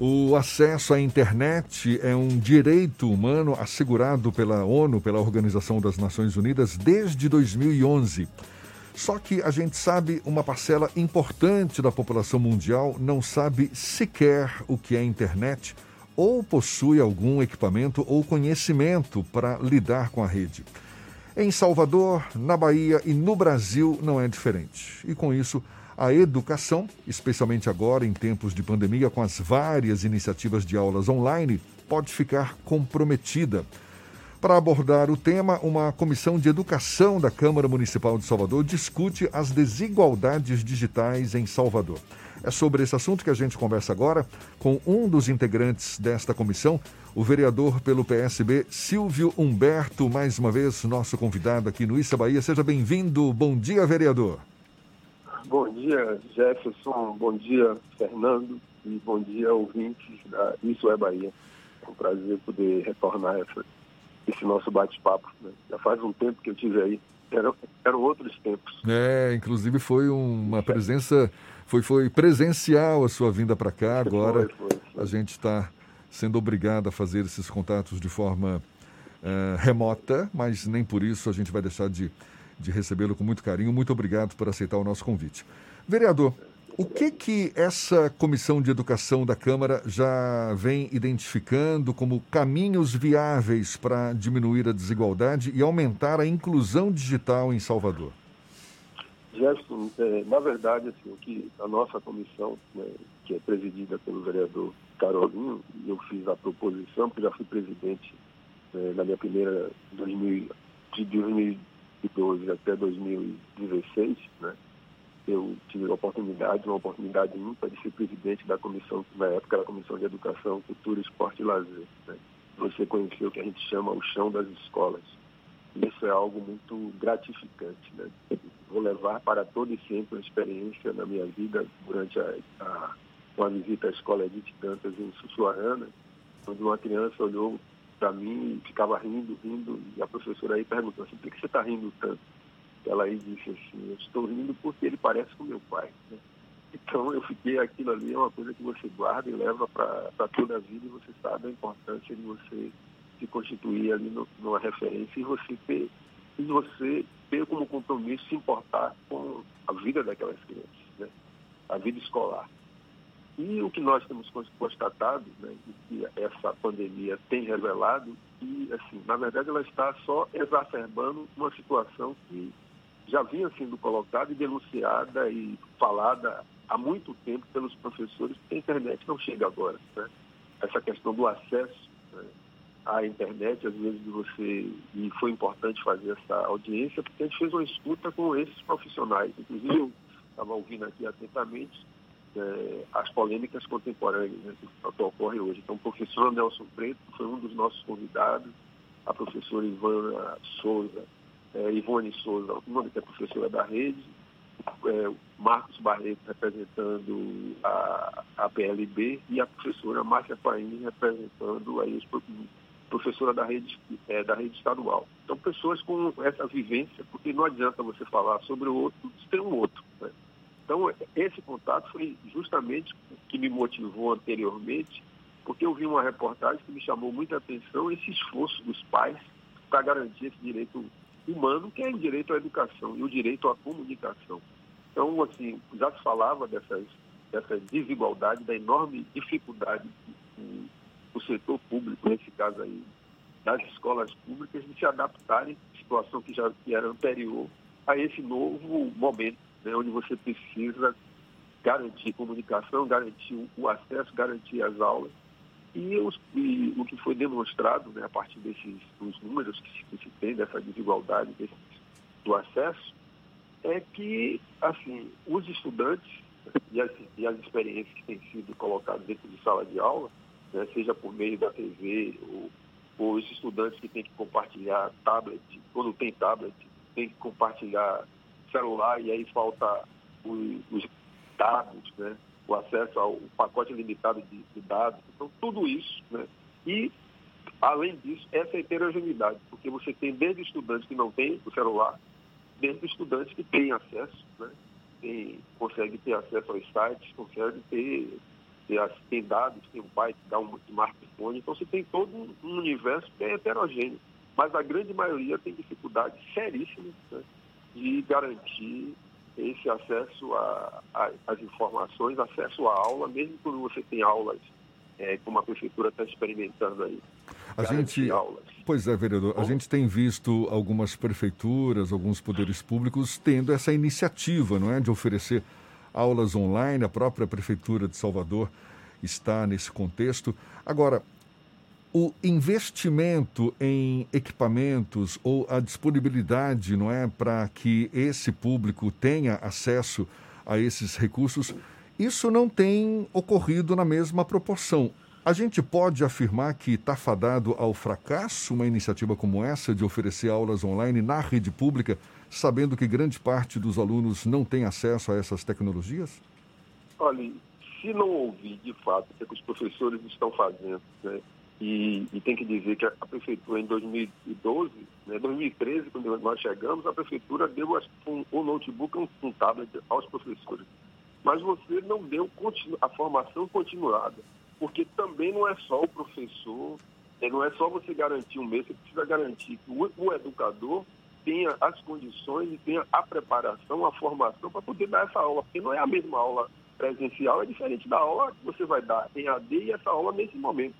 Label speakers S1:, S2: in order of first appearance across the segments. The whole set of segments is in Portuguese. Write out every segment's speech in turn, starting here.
S1: O acesso à internet é um direito humano assegurado pela ONU, pela Organização das Nações Unidas, desde 2011. Só que a gente sabe uma parcela importante da população mundial não sabe sequer o que é internet ou possui algum equipamento ou conhecimento para lidar com a rede. Em Salvador, na Bahia e no Brasil não é diferente. E com isso, a educação, especialmente agora em tempos de pandemia, com as várias iniciativas de aulas online, pode ficar comprometida. Para abordar o tema, uma comissão de educação da Câmara Municipal de Salvador discute as desigualdades digitais em Salvador. É sobre esse assunto que a gente conversa agora com um dos integrantes desta comissão, o vereador pelo PSB, Silvio Humberto, mais uma vez nosso convidado aqui no Issa Bahia. Seja bem-vindo. Bom dia, vereador.
S2: Bom dia, Jefferson. Bom dia, Fernando. E bom dia, ouvintes da Isso é Bahia. É um prazer poder retornar essa, esse nosso bate-papo. Né? Já faz um tempo que eu tive aí. Eram, eram outros tempos.
S1: É, inclusive foi uma presença, foi, foi presencial a sua vinda para cá. Agora foi, foi, foi. a gente está sendo obrigado a fazer esses contatos de forma uh, remota, mas nem por isso a gente vai deixar de de recebê-lo com muito carinho. Muito obrigado por aceitar o nosso convite. Vereador, o que que essa comissão de educação da Câmara já vem identificando como caminhos viáveis para diminuir a desigualdade e aumentar a inclusão digital em Salvador?
S2: Gerson, é, na verdade, assim, que a nossa comissão, né, que é presidida pelo vereador Carolinho, eu fiz a proposição, porque já fui presidente né, na minha primeira 2000, de 2000, 2012 até 2016, né, eu tive a oportunidade, uma oportunidade ímpar de ser presidente da comissão, que na época era a Comissão de Educação, Cultura, Esporte e Lazer. Né. Você conheceu o que a gente chama o chão das escolas. Isso é algo muito gratificante. Né? Vou levar para todo e sempre uma experiência na minha vida durante a, a uma visita à escola Edith Dantas em Sussuarana, onde uma criança olhou para mim, ficava rindo, rindo, e a professora aí perguntou assim, por que você está rindo tanto? Ela aí disse assim, eu estou rindo porque ele parece com meu pai. Né? Então eu fiquei, aquilo ali é uma coisa que você guarda e leva para toda a vida e você sabe a importância de você se constituir ali no, numa referência e você ter, e você ter como compromisso se importar com a vida daquelas crianças, né? a vida escolar. E o que nós temos constatado, né, que essa pandemia tem revelado, que, assim, na verdade, ela está só exacerbando uma situação que já vinha sendo colocada e denunciada e falada há muito tempo pelos professores, que a internet não chega agora. Né? Essa questão do acesso né, à internet, às vezes você. E foi importante fazer essa audiência, porque a gente fez uma escuta com esses profissionais. Inclusive, eu estava ouvindo aqui atentamente é, as polêmicas contemporâneas né, que ocorrem hoje. Então, o professor Nelson Preto foi um dos nossos convidados, a professora Ivana Souza, é, Ivone Souza, uma que é professora da rede, é, Marcos Barreto representando a, a PLB e a professora Márcia Paim representando os professora da rede, é, da rede estadual. Então, pessoas com essa vivência, porque não adianta você falar sobre o outro se tem um outro. Né? Então, esse contato foi justamente o que me motivou anteriormente, porque eu vi uma reportagem que me chamou muita atenção esse esforço dos pais para garantir esse direito humano, que é o direito à educação e o direito à comunicação. Então, assim, já se falava dessas, dessa desigualdade, da enorme dificuldade do setor público, nesse caso aí, das escolas públicas, de se adaptarem à situação que já que era anterior a esse novo momento né, onde você precisa garantir comunicação, garantir o acesso, garantir as aulas. E, os, e o que foi demonstrado né, a partir desses dos números que se, que se tem dessa desigualdade desse, do acesso é que assim os estudantes e as, e as experiências que têm sido colocadas dentro de sala de aula, né, seja por meio da TV ou, ou os estudantes que têm que compartilhar tablet, quando tem tablet, tem que compartilhar celular e aí falta os, os dados, né? o acesso ao pacote limitado de, de, dados. Então, tudo isso. Né? E, além disso, essa heterogeneidade, porque você tem desde estudantes que não têm o celular, desde estudantes que têm acesso, né? Tem, consegue ter acesso aos sites, consegue ter tem dados, tem um pai que dá um smartphone, então você tem todo um universo bem heterogêneo. Mas a grande maioria tem dificuldades seríssimas né, de garantir esse acesso às informações, acesso à aula, mesmo quando você tem aulas é, como a prefeitura está experimentando aí.
S1: A gente, aulas. pois é, vereador, a gente tem visto algumas prefeituras, alguns poderes públicos tendo essa iniciativa, não é, de oferecer aulas online. A própria prefeitura de Salvador está nesse contexto. Agora, o investimento em equipamentos ou a disponibilidade, não é, para que esse público tenha acesso a esses recursos, isso não tem ocorrido na mesma proporção. A gente pode afirmar que está fadado ao fracasso uma iniciativa como essa de oferecer aulas online na rede pública, sabendo que grande parte dos alunos não tem acesso a essas tecnologias?
S2: Olha, se não ouvir de fato o que os professores estão fazendo, né, e, e, tem que dizer que a, a, prefeitura em 2012, né, 2013, quando nós chegamos, a prefeitura deu um, um notebook, um, um tablet aos professores. Mas você não deu a formação continuada, porque também não é só o professor, né, não é só você garantir um mês, você precisa garantir que o, o educador tenha as condições e tenha a preparação, a formação para poder dar essa aula, porque não é a mesma aula presencial, é diferente da aula que você vai dar em AD e essa aula nesse momento.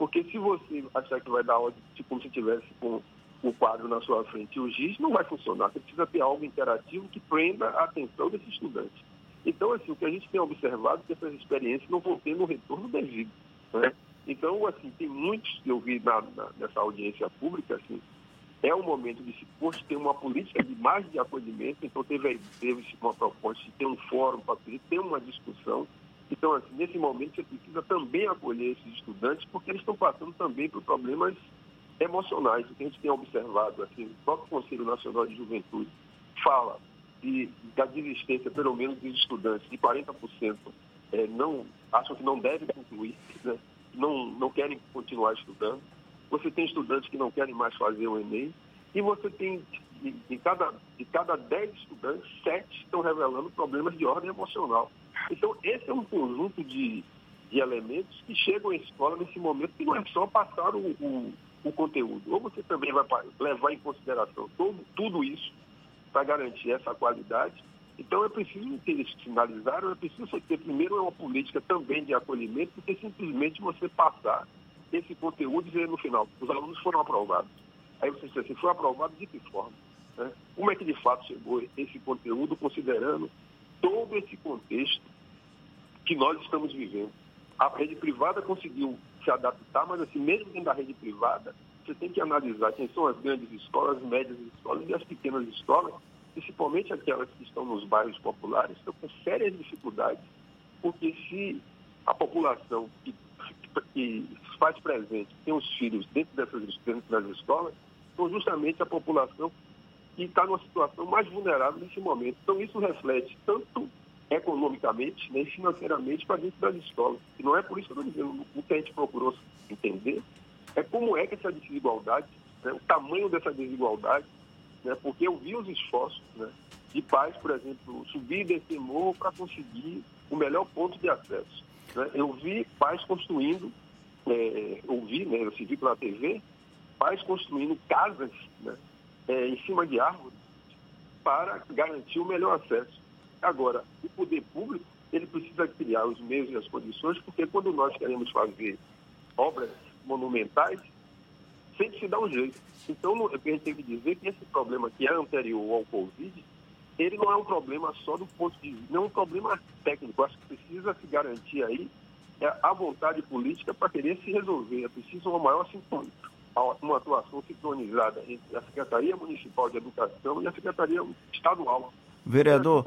S2: Porque se você achar que vai dar aula tipo, como se tivesse com o quadro na sua frente e o giz, não vai funcionar. Você precisa ter algo interativo que prenda a atenção desse estudante. Então, assim, o que a gente tem observado é que essas experiências não vão ter no retorno devido. Né? Então, assim, tem muitos que eu vi na, na, nessa audiência pública, assim, é o momento de se posto ter uma política de mais de acolhimento, então teve, teve uma proposta de ter um fórum para ter uma discussão então, assim, nesse momento, você precisa também acolher esses estudantes, porque eles estão passando também por problemas emocionais. O que a gente tem observado, assim, o próprio Conselho Nacional de Juventude fala de, da desistência, pelo menos, dos estudantes, de 40% é, não, acham que não devem concluir, né? não, não querem continuar estudando. Você tem estudantes que não querem mais fazer o Enem, e você tem, de, de cada, de cada 10 estudantes, 7 estão revelando problemas de ordem emocional. Então, esse é um conjunto de, de elementos que chegam à escola nesse momento que não é só passar o, o, o conteúdo. Ou você também vai levar em consideração todo, tudo isso para garantir essa qualidade. Então, é preciso que eles sinalizaram, é preciso ter primeiro uma política também de acolhimento, porque simplesmente você passar esse conteúdo e dizer no final, os alunos foram aprovados. Aí você diz assim, foi aprovado de que forma? Né? Como é que de fato chegou esse conteúdo, considerando todo esse contexto que nós estamos vivendo. A rede privada conseguiu se adaptar, mas assim, mesmo dentro da rede privada, você tem que analisar quem são as grandes escolas, as médias escolas e as pequenas escolas, principalmente aquelas que estão nos bairros populares, estão com sérias dificuldades, porque se a população que, que faz presente, tem os filhos dentro dessas das escolas, são justamente a população que está numa situação mais vulnerável nesse momento. Então, isso reflete tanto economicamente né, e financeiramente para dentro das escolas. E não é por isso que eu estou dizendo. O que a gente procurou entender é como é que essa desigualdade, né, o tamanho dessa desigualdade, né, porque eu vi os esforços né, de pais, por exemplo, subir e descer morro para conseguir o melhor ponto de acesso. Né. Eu vi pais construindo, é, ouvi, né, eu vi pela TV, pais construindo casas né, é, em cima de árvores para garantir o melhor acesso. Agora, o poder público, ele precisa criar os meios e as condições, porque quando nós queremos fazer obras monumentais, sempre se dá um jeito. Então, a gente tem que dizer que esse problema que é anterior ao Covid, ele não é um problema só do ponto de vista, não é um problema técnico. Acho que precisa se garantir aí é, a vontade política para querer se resolver. É preciso uma maior sintonia uma atuação sincronizada entre a Secretaria Municipal de Educação e a Secretaria Estadual.
S3: Vereador,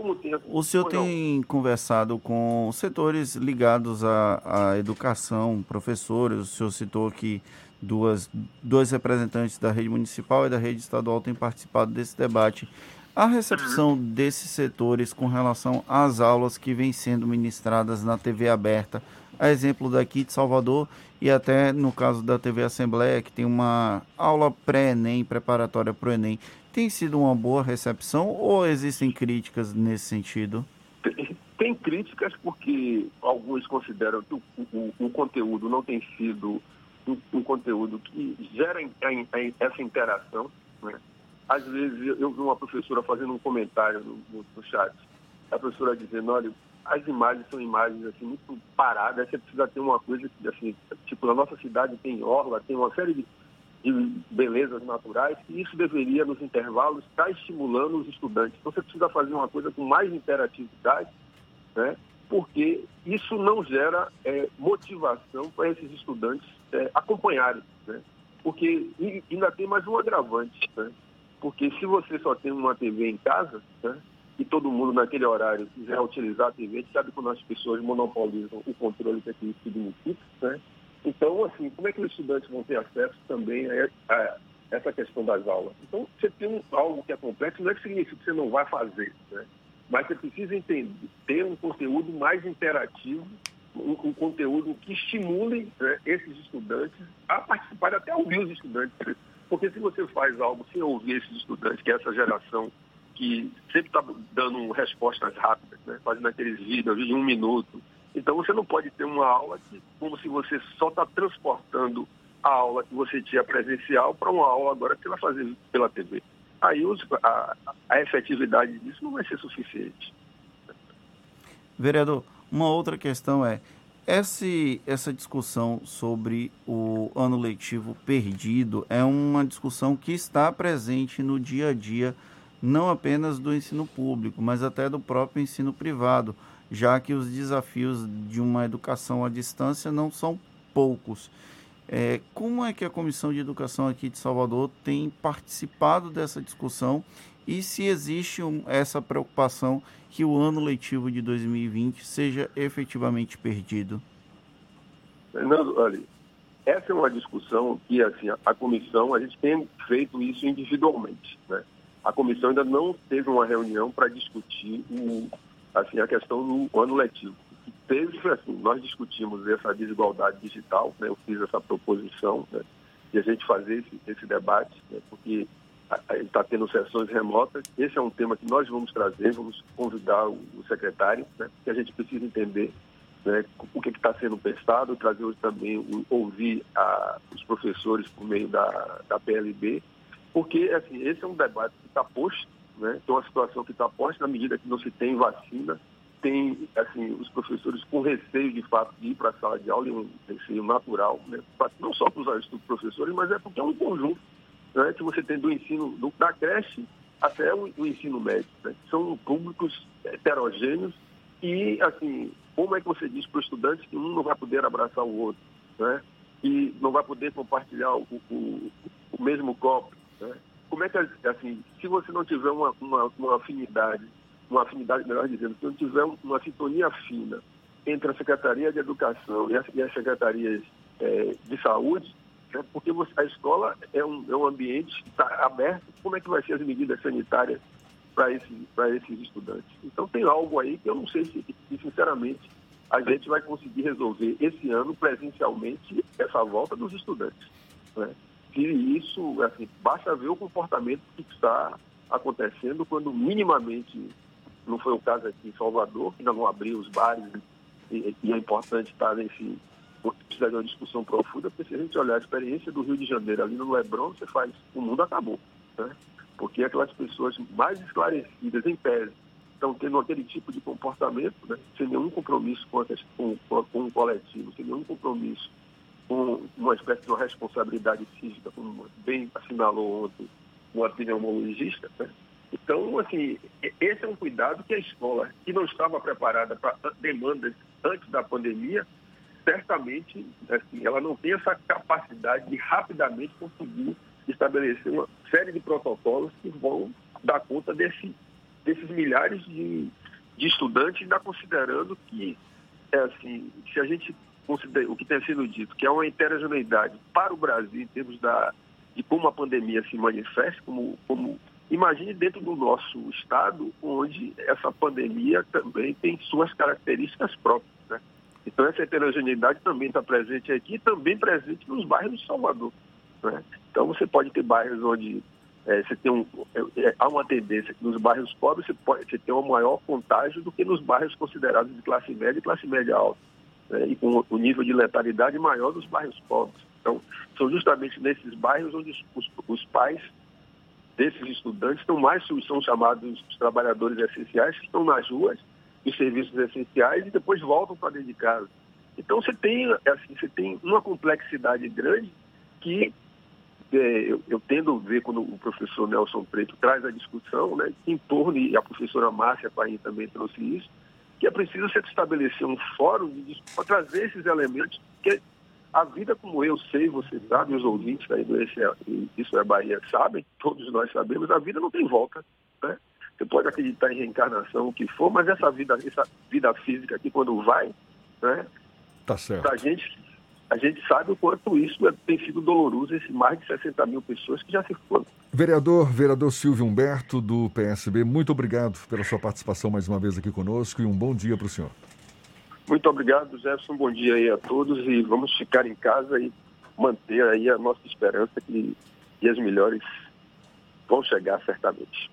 S3: o senhor tem conversado com setores ligados à, à, educação, professores, o senhor citou que duas, dois representantes da rede municipal e da rede estadual têm participado desse debate. A recepção desses setores com relação às aulas que vêm sendo ministradas na TV aberta a exemplo daqui de Salvador e até no caso da TV Assembleia, que tem uma aula pré-ENEM, preparatória para o ENEM. Tem sido uma boa recepção ou existem críticas nesse sentido?
S2: Tem, críticas porque alguns consideram que o, o, o conteúdo não tem sido um, um conteúdo que gera essa interação. Né? Às vezes eu vi uma professora fazendo um comentário no, no, no chat, a professora dizendo, olha, as imagens são imagens assim, muito paradas, você precisa ter uma coisa que, assim, tipo, na nossa cidade tem orla, tem uma série de, de belezas naturais, e isso deveria, nos intervalos, estar estimulando os estudantes. Então você precisa fazer uma coisa com mais interatividade, né? porque isso não gera é, motivação para esses estudantes é, acompanharem. Né? Porque ainda tem mais um agravante, né? porque se você só tem uma TV em casa, né? E todo mundo naquele horário quiser utilizar a TV, a gente sabe quando as pessoas monopolizam o controle que aquilo significa, né? Então, assim, como é que os estudantes vão ter acesso também a, a essa questão das aulas? Então, você tem um, algo que é complexo, não é que significa que você não vai fazer, né? mas você precisa entender, ter um conteúdo mais interativo, um, um conteúdo que estimule né, esses estudantes a participar, até ouvir os estudantes. Porque se você faz algo sem ouvir esses estudantes, que é essa geração que sempre está dando respostas rápidas, né, fazendo aqueles vídeos de um minuto, então você não pode ter uma aula que, como se você só está transportando a aula que você tinha presencial para uma aula agora que vai fazer pela TV aí a, a efetividade disso não vai ser suficiente.
S3: Vereador, uma outra questão é, esse, essa discussão sobre o ano letivo perdido é uma discussão que está presente no dia a dia, não apenas do ensino público, mas até do próprio ensino privado, já que os desafios de uma educação à distância não são poucos. É, como é que a Comissão de Educação aqui de Salvador tem participado dessa discussão e se existe um, essa preocupação que o ano letivo de 2020 seja efetivamente perdido?
S2: Fernando, olha, essa é uma discussão que assim, a comissão, a gente tem feito isso individualmente. Né? A comissão ainda não teve uma reunião para discutir o, assim, a questão do ano letivo teve, assim, nós discutimos essa desigualdade digital, né? eu fiz essa proposição né? de a gente fazer esse, esse debate, né? porque está tendo sessões remotas. Esse é um tema que nós vamos trazer, vamos convidar o, o secretário, né? porque a gente precisa entender né, o que está sendo pensado, trazer hoje também, ouvir a, os professores por meio da, da PLB, porque assim, esse é um debate que está posto, né, é uma situação que está posta na medida que não se tem vacina, tem assim, os professores com receio de fato de ir para a sala de aula, e um receio natural, né? não só para os professores, mas é porque é um conjunto né? que você tem do ensino do, da creche até o, o ensino médio. Né? São públicos heterogêneos e, assim, como é que você diz para o estudante que um não vai poder abraçar o outro, né? e não vai poder compartilhar o, o, o mesmo copo? Né? Como é que, assim, se você não tiver uma, uma, uma afinidade uma afinidade, melhor dizendo, se não tiver uma sintonia fina entre a Secretaria de Educação e as, e as Secretarias é, de Saúde, né, porque você, a escola é um, é um ambiente está aberto, como é que vai ser as medidas sanitárias para esse, esses estudantes? Então tem algo aí que eu não sei se, se, sinceramente, a gente vai conseguir resolver esse ano presencialmente essa volta dos estudantes. Né? E isso, assim, basta ver o comportamento que está acontecendo quando minimamente não foi o caso aqui em Salvador, que ainda não abriu os bares, e, e é importante estar nesse. Precisa de uma discussão profunda, porque se a gente olhar a experiência do Rio de Janeiro ali no Lebrão, você faz, o mundo acabou. Né? Porque aquelas pessoas mais esclarecidas, em tese, estão tendo aquele tipo de comportamento, né? sem nenhum compromisso com, a, com, com o coletivo, sem nenhum compromisso com uma espécie de responsabilidade física, como bem assinalou ontem um epidemiologista, né? Então, assim, esse é um cuidado que a escola, que não estava preparada para demandas antes da pandemia, certamente assim, ela não tem essa capacidade de rapidamente conseguir estabelecer uma série de protocolos que vão dar conta desse, desses milhares de, de estudantes, ainda considerando que, é assim, se a gente o que tem sido dito, que é uma heterogeneidade para o Brasil em termos da, de como a pandemia se manifesta, como, como Imagine dentro do nosso estado, onde essa pandemia também tem suas características próprias. Né? Então, essa heterogeneidade também está presente aqui, também presente nos bairros de Salvador. Né? Então, você pode ter bairros onde é, você tem um, é, há uma tendência que nos bairros pobres você, pode, você tem um maior contágio do que nos bairros considerados de classe média e classe média alta, né, e com o nível de letalidade maior dos bairros pobres. Então, são justamente nesses bairros onde os, os pais desses estudantes estão mais, são chamados os trabalhadores essenciais, que estão nas ruas, os serviços essenciais, e depois voltam para dentro de casa. Então, você tem, assim, você tem uma complexidade grande que é, eu, eu, tendo a ver quando o professor Nelson Preto traz a discussão, né, em torno, e a professora Márcia Paim também trouxe isso, que é preciso se estabelecer um fórum para trazer esses elementos, que a vida, como eu sei, você sabe, os ouvintes aí do Esse Isso é Bahia sabem, todos nós sabemos, a vida não tem volta. Né? Você pode acreditar em reencarnação, o que for, mas essa vida, essa vida física aqui, quando vai, né?
S1: Tá certo.
S2: A gente a gente sabe o quanto isso é, tem sido doloroso, esses mais de 60 mil pessoas que já se foram.
S1: Vereador, vereador Silvio Humberto, do PSB, muito obrigado pela sua participação mais uma vez aqui conosco e um bom dia para o senhor.
S2: Muito obrigado, Jefferson. Bom dia aí a todos e vamos ficar em casa e manter aí a nossa esperança que dias melhores vão chegar certamente.